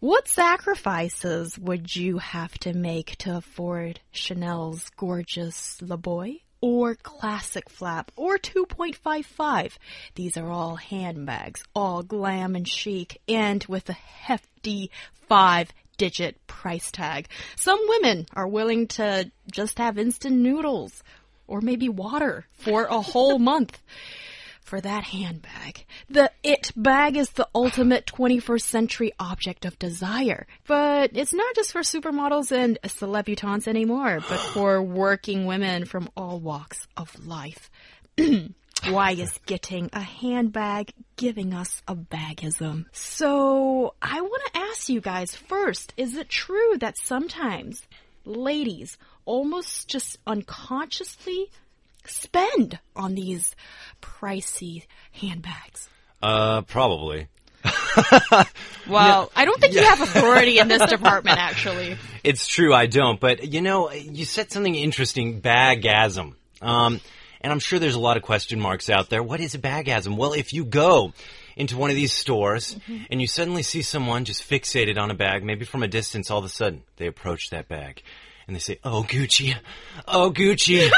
What sacrifices would you have to make to afford Chanel's gorgeous Le Boy? or classic flap or 2.55. These are all handbags, all glam and chic and with a hefty five digit price tag. Some women are willing to just have instant noodles or maybe water for a whole month for that handbag. The it bag is the ultimate 21st century object of desire. But it's not just for supermodels and celebutantes anymore, but for working women from all walks of life. Why is getting a handbag giving us a bagasm? So I want to ask you guys first, is it true that sometimes ladies almost just unconsciously spend on these pricey handbags? Uh, probably. well, I don't think you have authority in this department, actually. It's true, I don't. But you know, you said something interesting, bagasm. Um, and I'm sure there's a lot of question marks out there. What is a bagasm? Well, if you go into one of these stores mm -hmm. and you suddenly see someone just fixated on a bag, maybe from a distance, all of a sudden they approach that bag and they say, "Oh Gucci, oh Gucci,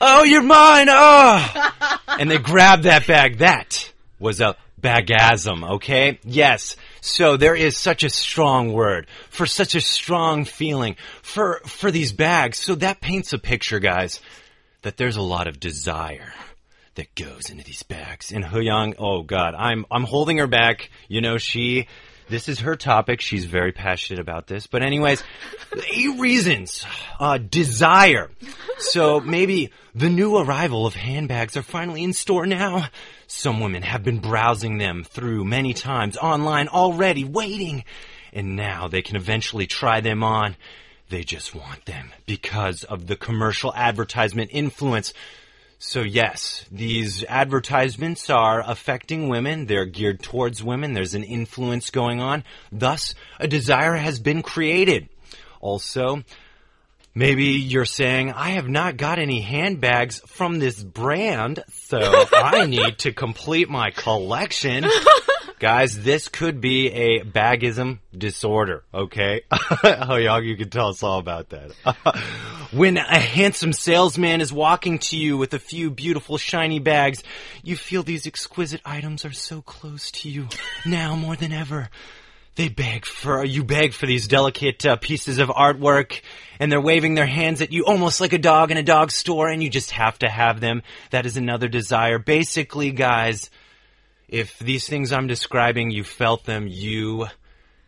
oh you're mine, oh," and they grab that bag. That was a bagasm, okay? Yes. So there is such a strong word for such a strong feeling for for these bags. So that paints a picture, guys, that there's a lot of desire that goes into these bags. And Hu Yang, oh god, I'm I'm holding her back. You know, she this is her topic. She's very passionate about this. But anyways, eight reasons. Uh, desire. So maybe the new arrival of handbags are finally in store now. Some women have been browsing them through many times online already, waiting. And now they can eventually try them on. They just want them because of the commercial advertisement influence. So yes, these advertisements are affecting women. They're geared towards women. There's an influence going on. Thus, a desire has been created. Also, maybe you're saying, I have not got any handbags from this brand, so I need to complete my collection. Guys, this could be a bagasm disorder, okay? oh, y'all, you can tell us all about that. when a handsome salesman is walking to you with a few beautiful shiny bags, you feel these exquisite items are so close to you now more than ever. They beg for, you beg for these delicate uh, pieces of artwork, and they're waving their hands at you almost like a dog in a dog store, and you just have to have them. That is another desire. Basically, guys, if these things I'm describing, you felt them, you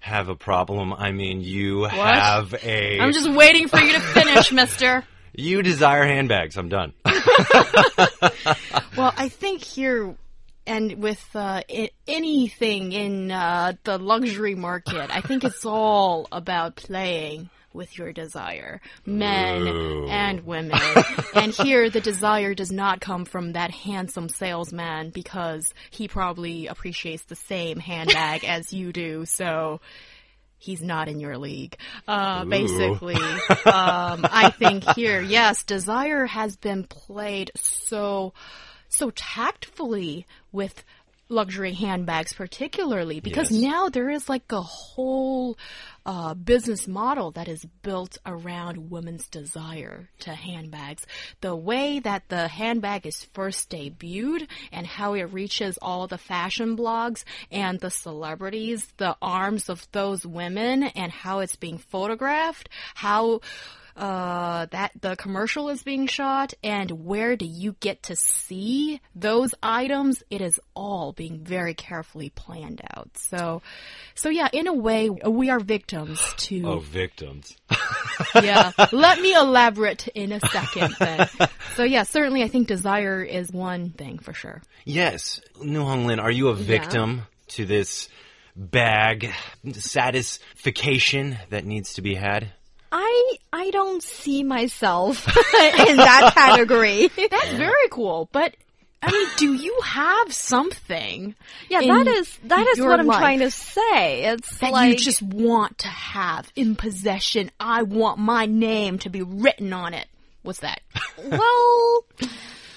have a problem. I mean, you what? have a. I'm just waiting for you to finish, mister. You desire handbags. I'm done. well, I think here and with uh, anything in uh, the luxury market, I think it's all about playing with your desire, men Ooh. and women. and here, the desire does not come from that handsome salesman because he probably appreciates the same handbag as you do. So he's not in your league. Uh, basically, um, I think here, yes, desire has been played so so tactfully with luxury handbags particularly because yes. now there is like a whole uh, business model that is built around women's desire to handbags the way that the handbag is first debuted and how it reaches all the fashion blogs and the celebrities the arms of those women and how it's being photographed how uh, that the commercial is being shot and where do you get to see those items, it is all being very carefully planned out. So, so yeah, in a way, we are victims to. Oh, victims. yeah. Let me elaborate in a second then. So yeah, certainly I think desire is one thing for sure. Yes. Nu Honglin, are you a victim yeah. to this bag satisfaction that needs to be had? I I don't see myself in that category. That's very cool, but I mean, do you have something? Yeah, that is that is what I'm trying to say. It's that like you just want to have in possession. I want my name to be written on it. What's that? well,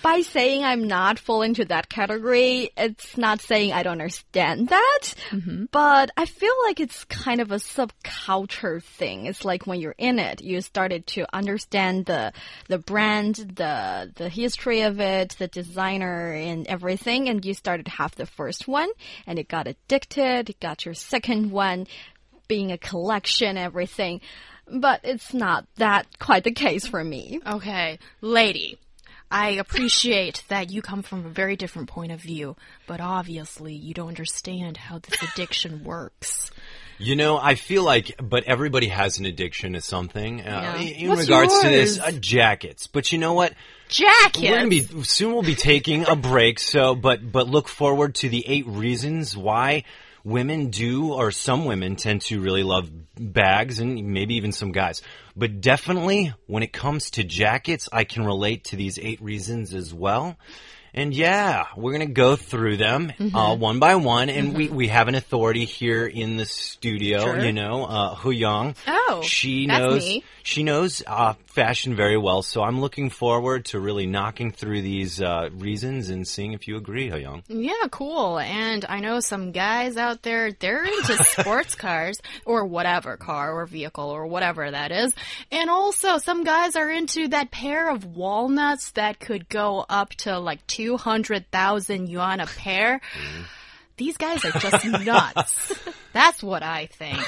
by saying I'm not falling to that category, it's not saying I don't understand that, mm-hmm. but I feel like it's kind of a subculture thing. It's like when you're in it, you started to understand the the brand, the the history of it, the designer and everything, and you started to have the first one, and it got addicted, it got your second one, being a collection, everything. But it's not that quite the case for me. Okay, lady. I appreciate that you come from a very different point of view, but obviously you don't understand how this addiction works. You know, I feel like, but everybody has an addiction to something. Uh, In What's regards to this, uh, jackets. But you know what? Jacket. We're gonna be soon. We'll be taking a break. So, but but look forward to the eight reasons why women do, or some women tend to really love bags, and maybe even some guys. But definitely, when it comes to jackets, I can relate to these eight reasons as well. And yeah, we're gonna go through them uh, one by one, and we, we have an authority here in the studio. Sure. You know, uh, Hu Yang. Oh, she knows me. she knows uh, fashion very well. So I'm looking forward to really knocking through these uh, reasons and seeing if you agree, Hu Yang. Yeah, cool. And I know some guys out there, they're into sports cars or whatever car or vehicle or whatever that is. And also some guys are into that pair of walnuts that could go up to like 200,000 yuan a pair. Mm-hmm. These guys are just nuts. That's what I think.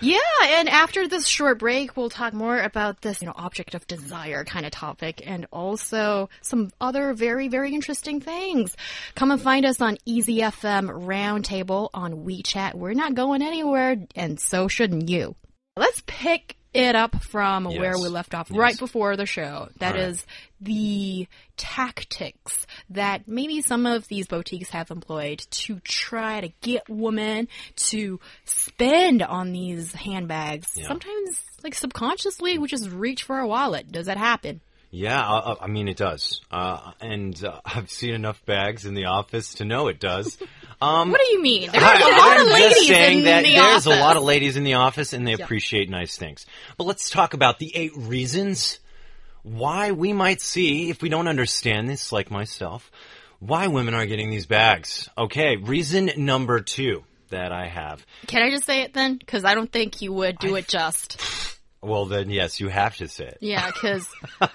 Yeah, and after this short break, we'll talk more about this, you know, object of desire kind of topic and also some other very, very interesting things. Come and find us on EZFM Roundtable on WeChat. We're not going anywhere, and so shouldn't you. Let's pick it up from where we left off Yes. right before the show. That right. is the tactics that maybe some of these boutiques have employed to try to get women to spend on these handbags. Yeah. Sometimes, like subconsciously, we just reach for our wallet. Does that happen? Yeah, uh, I mean it does, uh, and uh, I've seen enough bags in the office to know it does. Um, What do you mean? There's I, a lot I'm of ladies just saying in that the there's office. a lot of ladies in the office, and they appreciate nice things. But let's talk about the eight reasons why we might see, if we don't understand this, like myself, why women are getting these bags. Okay, reason number two that I have. Can I just say it then? Because I don't think you would do it just. Well, then yes, you have to say it. Yeah, because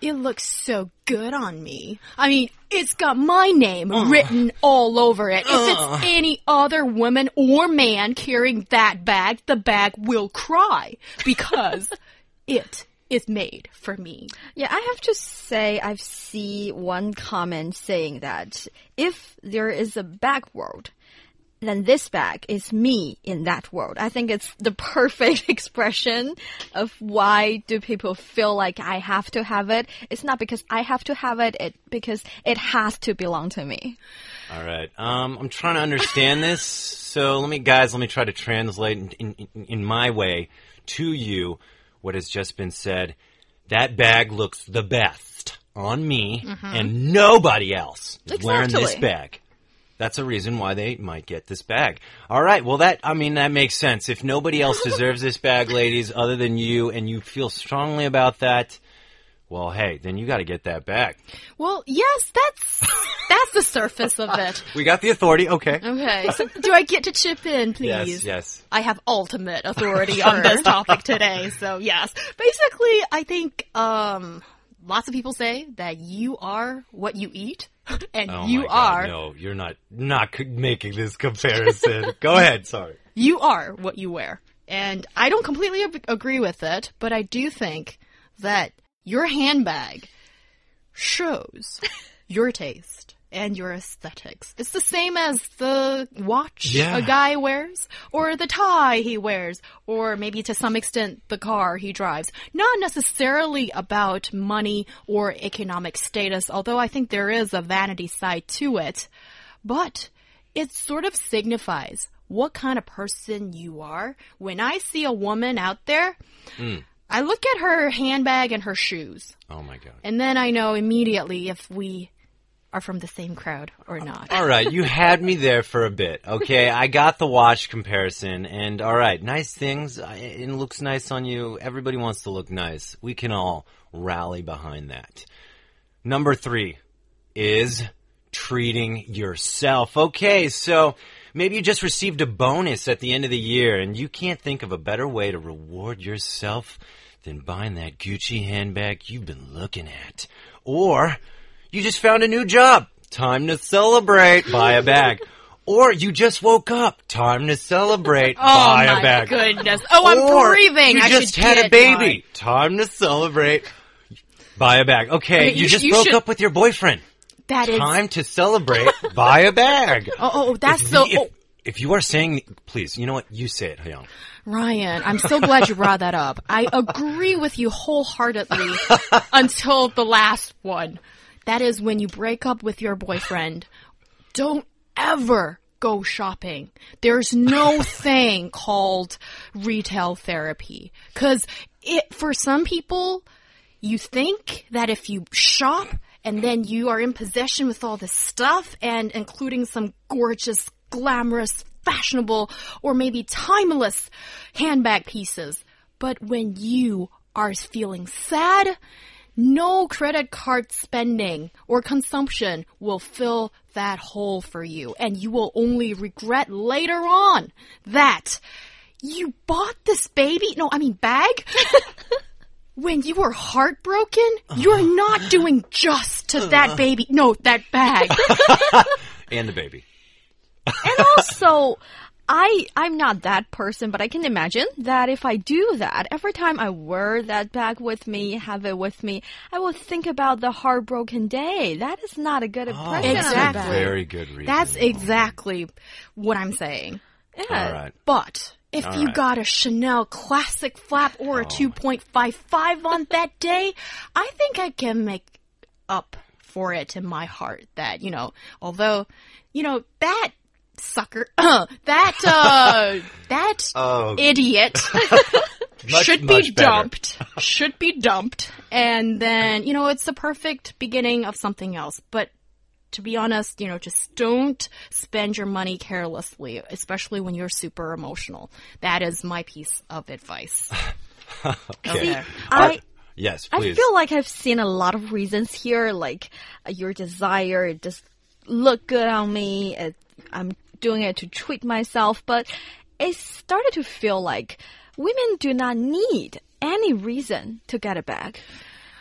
it looks so good on me. I mean, it's got my name written all over it. If it's any other woman or man carrying that bag, the bag will cry because it is made for me. Yeah, I have to say, I've seen one comment saying that if there is a bag world, then this bag is me in that world. I think it's the perfect expression of why do people feel like I have to have it. It's not because I have to have it, it because it has to belong to me. All right. Um, I'm trying to understand this. So let me, guys, let me try to translate in, in, in- my way to you what has just been said. That bag looks the best on me, and nobody else is wearing this Exactly. bag. That's a reason why they might get this bag. All right. Well, that, I mean, that makes sense. If nobody else deserves this bag, ladies, other than you, and you feel strongly about that, well, hey, then you got to get that bag. Well, yes, that's that's the surface of it. We got the authority. Okay. Okay, so do I get to chip in, please? Yes, yes. I have ultimate authority on this topic today, so yes. Basically, I think um lots of people say that you are what you eat, and Oh you God, are No, you're not not making this comparison. Go ahead. Sorry. you are what you wear. And I don't completely ag- agree with it, but I do think that your handbag shows your taste and your aesthetics. It's the same as the watch Yeah. a guy wears, or the tie he wears, or maybe to some extent the car he drives. Not necessarily about money or economic status, although I think there is a vanity side to it. But it sort of signifies what kind of person you are. When I see a woman out there, hmm. I look at her handbag and her shoes, Oh my god. and then I know immediately if we are from the same crowd or not. All right, you had me there for a bit. Okay, I got the watch comparison, and all right, nice things. It looks nice on you. Everybody wants to look nice. We can all rally behind that. Number three is treating yourself. Okay, so maybe you just received a bonus at the end of the year, and you can't think of a better way to reward yourself than buying that Gucci handbag you've been looking at. Or you just found a new job. Time to celebrate. Buy a bag. Or you just woke up. Time to celebrate. Oh buy my a bag. goodness! Oh, I'm Or breathing. You I just had a get baby. Time to celebrate. Buy a bag. Okay, Okay, you, you just you broke should- up with your boyfriend. mine. That is. Time to celebrate. Buy a bag. Oh, oh, oh, that's if, so. if, oh, if you are saying, please, you know what? You say it, Hyung. Ryan, I'm so glad you brought that up. I agree with you wholeheartedly until the last one. That is when you break up with your boyfriend. Don't ever go shopping. There's no thing called retail therapy. Cause it, for some people, you think that if you shop and then you are in possession with all this stuff and including some gorgeous, glamorous, fashionable, or maybe timeless handbag pieces. But when you are feeling sad, no credit card spending or consumption will fill that hole for you. And you will only regret later on that you bought this baby, no, I mean bag, when you were heartbroken, you're not doing just to that uh. baby, no, that bag. And the baby. And also, I I'm not that person, but I can imagine that if I do that, every time I wear that bag with me, have it with me, I will think about the heartbroken day. That is not a good oh, impression. that's of a a Exactly. very good reason. That's exactly what I'm saying. Yeah. All right. But if All you right. got a Chanel classic flap or a 2.55 on that day, I think I can make up for it in my heart that, you know, although, you know, that sucker, that, uh, that Oh, idiot Much, should be better. dumped. should be dumped. And then, you know, it's the perfect beginning of something else. But to be honest, you know, just don't spend your money carelessly, especially when you're super emotional. That is my piece of advice. Okay. I Yes, I feel like I've seen a lot of reasons here, like uh, your desire it just look good on me. It, I'm doing it to treat myself, but it started to feel like women do not need any reason to get a bag.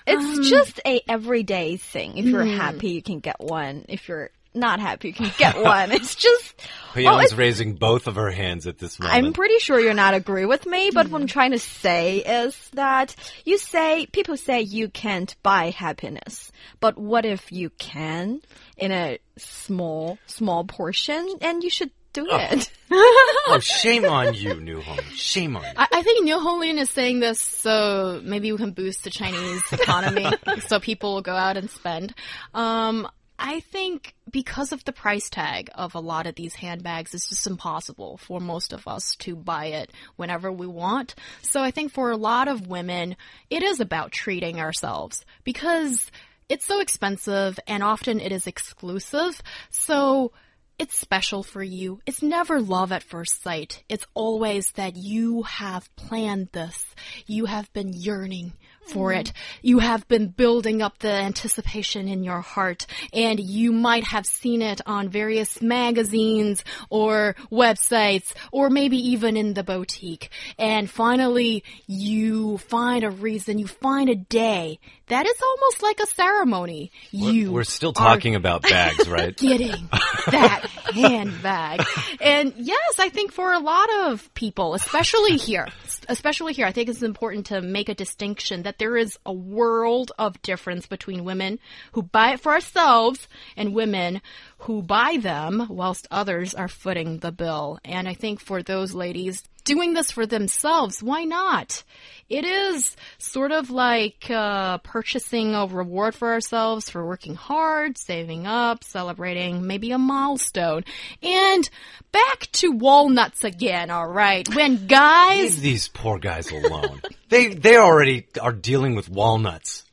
It's um, just a everyday thing. If you're hmm. happy, you can get one. If you're not happy, you can get one. It's just. Hyun's well, raising both of her hands at this moment. I'm pretty sure you're not agree with me, but what I'm mm-hmm. trying to say is that you say people say you can't buy happiness, but what if you can in a small small portion and you should do it. oh, shame on you, New Home. Shame on you. I, I think Neil Holian is saying this so maybe we can boost the Chinese economy so people will go out and spend. Um, I think because of the price tag of a lot of these handbags, it's just impossible for most of us to buy it whenever we want. So I think for a lot of women, it is about treating ourselves because it's so expensive and often it is exclusive. So it's special for you. It's never love at first sight. It's always that you have planned this. You have been yearning for it. You have been building up the anticipation in your heart and you might have seen it on various magazines or websites or maybe even in the boutique. And finally you find a reason, you find a day that is almost like a ceremony. You We're still talking about bags, right? getting that handbag. And yes, I think for a lot of people, especially here, especially here, I think it's important to make a distinction that there is a world of difference between women who buy it for ourselves and women who buy them whilst others are footing the bill. And I think for those ladies, doing this for themselves. Why not? It is sort of like uh, purchasing a reward for ourselves for working hard, saving up, celebrating maybe a milestone. And back to walnuts again, alright? When guys. Leave these poor guys alone. they, they already are dealing with walnuts.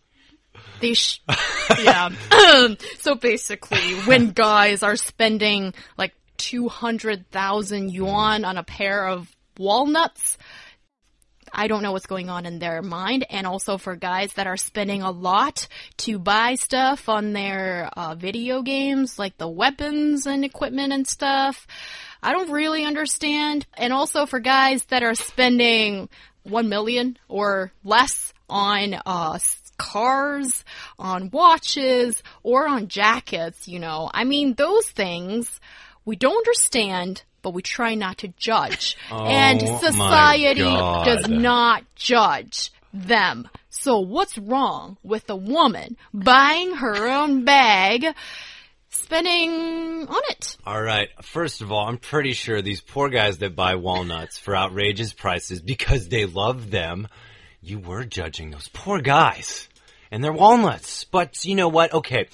They sh- yeah. so basically, when guys are spending like 200,000 yuan on a pair of walnuts, I don't know what's going on in their mind. And also for guys that are spending a lot to buy stuff on their uh, video games, like the weapons and equipment and stuff. I don't really understand. And also for guys that are spending 1 million or less on uh, cars, on watches, or on jackets, you know. I mean, those things we don't understand, but we try not to judge. Oh and Oh, my society does not judge them. So what's wrong with a woman buying her own bag, spending on it? All right. First of all, I'm pretty sure these poor guys that buy walnuts for outrageous prices because they love them, you were judging those poor guys and their walnuts. But you know what? Okay.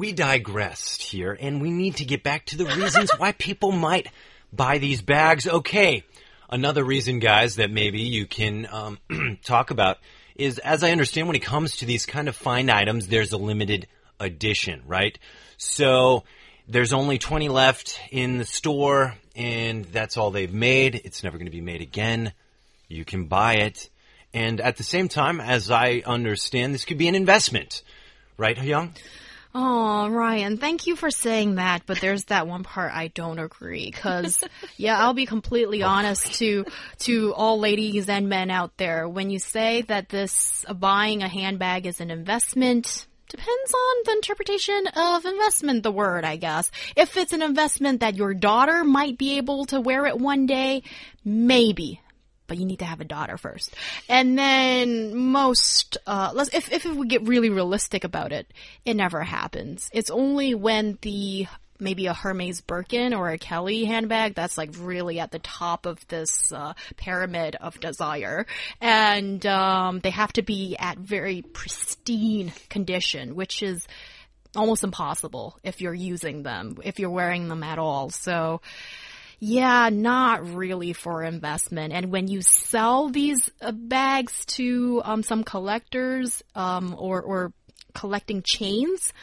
We digressed here and we need to get back to the reasons why people might buy these bags. Okay. Another reason, guys, that maybe you can um, talk about is, as I understand, when it comes to these kind of fine items, there's a limited edition, right? So there's only 20 left in the store, and that's all they've made. It's never going to be made again. You can buy it. And at the same time, as I understand, this could be an investment, right, Young? Oh, Ryan, thank you for saying that, but there's that one part I don't agree. Cause, yeah, I'll be completely honest to, to all ladies and men out there. When you say that this, uh, buying a handbag is an investment, depends on the interpretation of investment, the word, I guess. If it's an investment that your daughter might be able to wear it one day, maybe but you need to have a daughter first. And then most, uh, if, if we get really realistic about it, it never happens. It's only when the, maybe a Hermes Birkin or a Kelly handbag that's like really at the top of this, uh, pyramid of desire. And, um, they have to be at very pristine condition, which is, almost impossible if you're using them, if you're wearing them at all. So, yeah, not really for investment. And when you sell these uh, bags to um, some collectors um, or or collecting chains,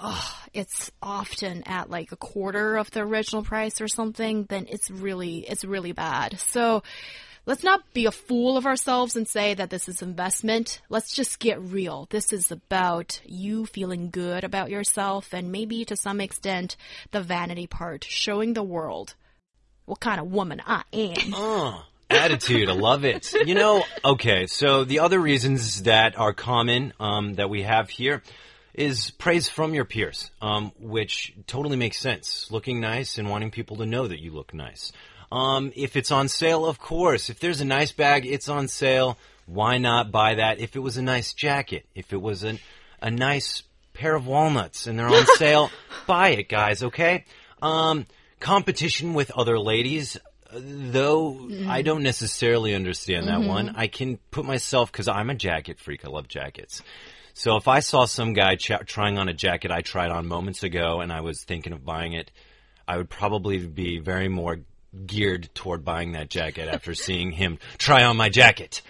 oh, it's often at like a quarter of the original price or something. Then it's really it's really bad. So. Let's not be a fool of ourselves and say that this is investment. Let's just get real. This is about you feeling good about yourself and maybe to some extent the vanity part, showing the world what kind of woman I am. Oh, attitude. I love it. You know, okay, so the other reasons that are common um, that we have here is praise from your peers, um, which totally makes sense. Looking nice and wanting people to know that you look nice. Um, if it's on sale, of course. If there's a nice bag, it's on sale. Why not buy that? If it was a nice jacket, if it was an, a nice pair of walnuts and they're on sale, buy it, guys, okay? Um, competition with other ladies, though mm-hmm. I don't necessarily understand that mm-hmm. one. I can put myself, because I'm a jacket freak, I love jackets. So if I saw some guy ch- trying on a jacket I tried on moments ago and I was thinking of buying it, I would probably be very more geared toward buying that jacket after seeing him try on my jacket.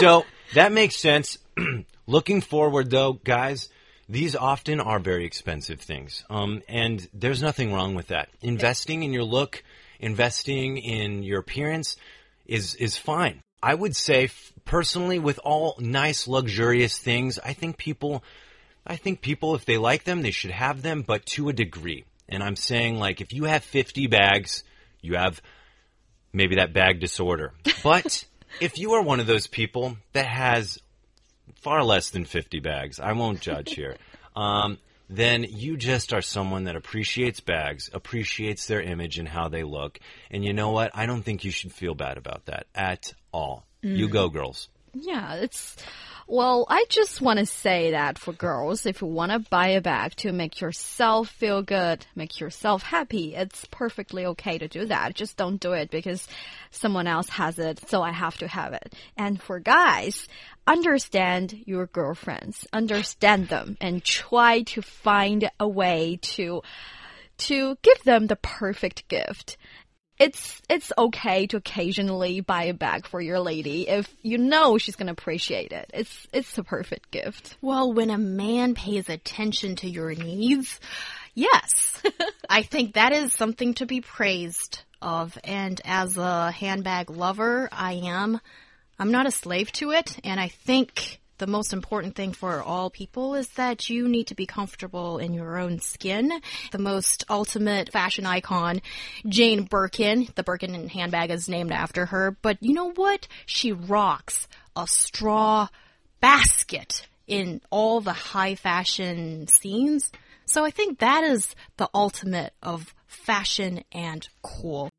so that makes sense. Looking forward though, guys, these often are very expensive things. Um, and there's nothing wrong with that. Investing in your look, investing in your appearance is, is fine. I would say f- personally with all nice luxurious things, I think people I think people, if they like them, they should have them, but to a degree. And I'm saying, like, if you have 50 bags, you have maybe that bag disorder. But if you are one of those people that has far less than 50 bags, I won't judge here, um, then you just are someone that appreciates bags, appreciates their image and how they look. And you know what? I don't think you should feel bad about that at all. You go, girls. Yeah, it's Well, I just want to say that for girls, if you want to buy a bag to make yourself feel good, make yourself happy, it's perfectly okay to do that. Just don't do it because someone else has it, so I have to have it. And for guys, understand your girlfriends, understand them, and try to find a way to to give them the perfect gift it's it's okay to occasionally buy a bag for your lady if you know she's gonna appreciate it. It's it's a perfect gift. Well, when a man pays attention to your needs, yes, I think that is something to be praised of. And as a handbag lover, I am. I'm not a slave to it, and I think the most important thing for all people is that you need to be comfortable in your own skin. The most ultimate fashion icon, Jane Birkin, the Birkin handbag is named after her, but you know what? She rocks a straw basket in all the high fashion scenes. So I think that is the ultimate of fashion and cool.